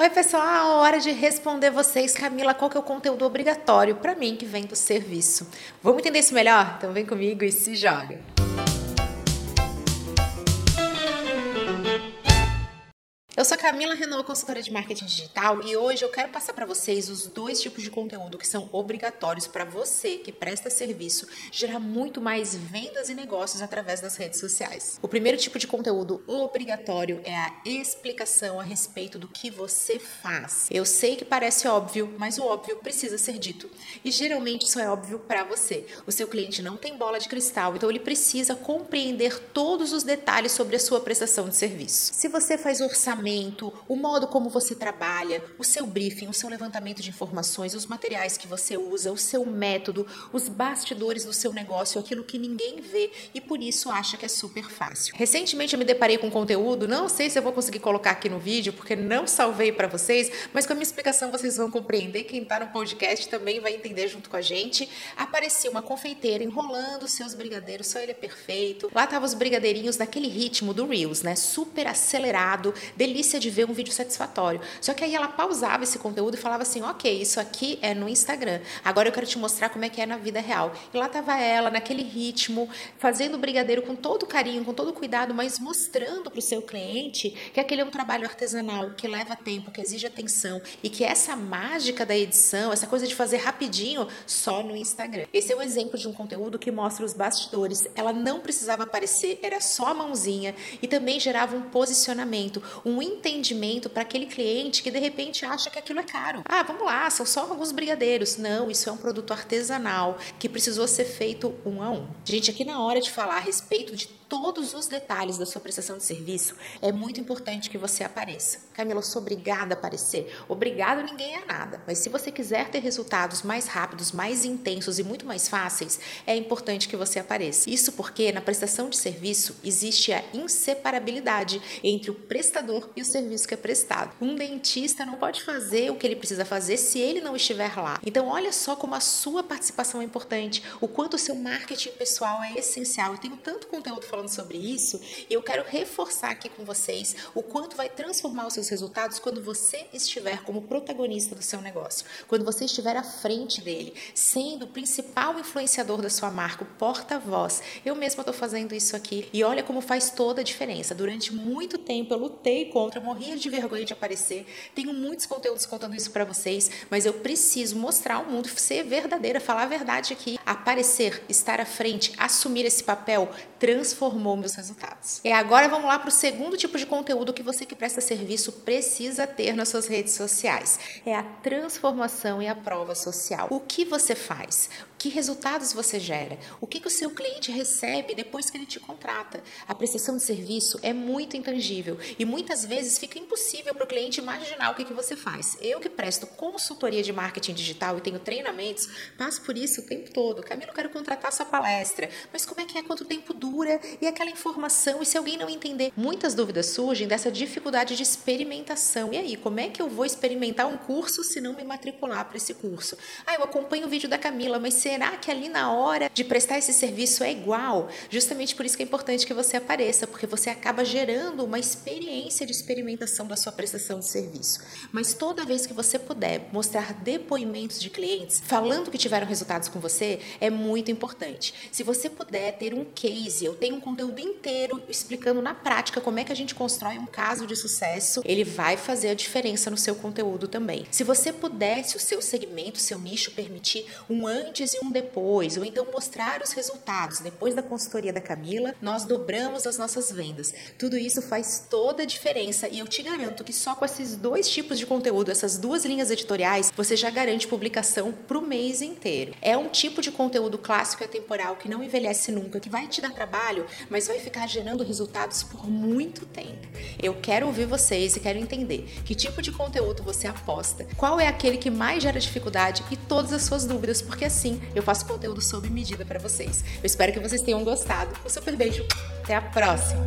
Oi, pessoal, hora de responder vocês. Camila, qual que é o conteúdo obrigatório para mim que vem do serviço? Vamos entender isso melhor? Então vem comigo e se joga. Eu sou Camila Renault, consultora de marketing digital, e hoje eu quero passar para vocês os dois tipos de conteúdo que são obrigatórios para você que presta serviço gerar muito mais vendas e negócios através das redes sociais. O primeiro tipo de conteúdo obrigatório é a explicação a respeito do que você faz. Eu sei que parece óbvio, mas o óbvio precisa ser dito. E geralmente isso é óbvio para você. O seu cliente não tem bola de cristal, então ele precisa compreender todos os detalhes sobre a sua prestação de serviço. Se você faz orçamento o modo como você trabalha, o seu briefing, o seu levantamento de informações, os materiais que você usa, o seu método, os bastidores do seu negócio, aquilo que ninguém vê e por isso acha que é super fácil. Recentemente eu me deparei com conteúdo, não sei se eu vou conseguir colocar aqui no vídeo porque não salvei para vocês, mas com a minha explicação vocês vão compreender. Quem está no podcast também vai entender junto com a gente. Aparecia uma confeiteira enrolando seus brigadeiros, só ele é perfeito. Lá estavam os brigadeirinhos naquele ritmo do Reels, né? Super acelerado, delícia delícia de ver um vídeo satisfatório. Só que aí ela pausava esse conteúdo e falava assim: ok, isso aqui é no Instagram. Agora eu quero te mostrar como é que é na vida real. E lá estava ela, naquele ritmo, fazendo o brigadeiro com todo carinho, com todo cuidado, mas mostrando para o seu cliente que aquele é um trabalho artesanal, que leva tempo, que exige atenção e que essa mágica da edição, essa coisa de fazer rapidinho, só no Instagram. Esse é um exemplo de um conteúdo que mostra os bastidores. Ela não precisava aparecer, era só a mãozinha e também gerava um posicionamento, um entendimento para aquele cliente que de repente acha que aquilo é caro. Ah, vamos lá, são só alguns brigadeiros. Não, isso é um produto artesanal que precisou ser feito um a um. Gente, aqui na hora de falar a respeito de todos os detalhes da sua prestação de serviço, é muito importante que você apareça. Camila, eu sou obrigada a aparecer. Obrigado ninguém é nada, mas se você quiser ter resultados mais rápidos, mais intensos e muito mais fáceis, é importante que você apareça. Isso porque na prestação de serviço existe a inseparabilidade entre o prestador e o serviço que é prestado. Um dentista não pode fazer o que ele precisa fazer se ele não estiver lá. Então, olha só como a sua participação é importante, o quanto o seu marketing pessoal é essencial. Eu tenho tanto conteúdo falando falando sobre isso, eu quero reforçar aqui com vocês o quanto vai transformar os seus resultados quando você estiver como protagonista do seu negócio, quando você estiver à frente dele, sendo o principal influenciador da sua marca, o porta-voz. Eu mesma estou fazendo isso aqui e olha como faz toda a diferença. Durante muito tempo eu lutei contra, morria de vergonha de aparecer. Tenho muitos conteúdos contando isso para vocês, mas eu preciso mostrar ao mundo, ser verdadeira, falar a verdade aqui, aparecer, estar à frente, assumir esse papel, transformar transformou meus resultados. E agora vamos lá para o segundo tipo de conteúdo que você que presta serviço precisa ter nas suas redes sociais. É a transformação e a prova social. O que você faz? Que resultados você gera? O que, que o seu cliente recebe depois que ele te contrata? A prestação de serviço é muito intangível e muitas vezes fica impossível para o cliente imaginar o que, que você faz. Eu que presto consultoria de marketing digital e tenho treinamentos, passo por isso o tempo todo. Camilo, quero contratar sua palestra, mas como é que é? Quanto tempo dura? E aquela informação? E se alguém não entender? Muitas dúvidas surgem dessa dificuldade de experimentação. E aí, como é que eu vou experimentar um curso se não me matricular para esse curso? Ah, eu acompanho o vídeo da Camila, mas se será que ali na hora de prestar esse serviço é igual? Justamente por isso que é importante que você apareça, porque você acaba gerando uma experiência de experimentação da sua prestação de serviço. Mas toda vez que você puder mostrar depoimentos de clientes falando que tiveram resultados com você, é muito importante. Se você puder ter um case, eu tenho um conteúdo inteiro explicando na prática como é que a gente constrói um caso de sucesso, ele vai fazer a diferença no seu conteúdo também. Se você puder, se o seu segmento, seu nicho permitir um antes um depois, ou então mostrar os resultados. Depois da consultoria da Camila, nós dobramos as nossas vendas. Tudo isso faz toda a diferença e eu te garanto que só com esses dois tipos de conteúdo, essas duas linhas editoriais, você já garante publicação para o mês inteiro. É um tipo de conteúdo clássico e atemporal que não envelhece nunca, que vai te dar trabalho, mas vai ficar gerando resultados por muito tempo. Eu quero ouvir vocês e quero entender que tipo de conteúdo você aposta, qual é aquele que mais gera dificuldade e todas as suas dúvidas, porque assim eu faço conteúdo sob medida para vocês. Eu espero que vocês tenham gostado. Um super beijo. Até a próxima.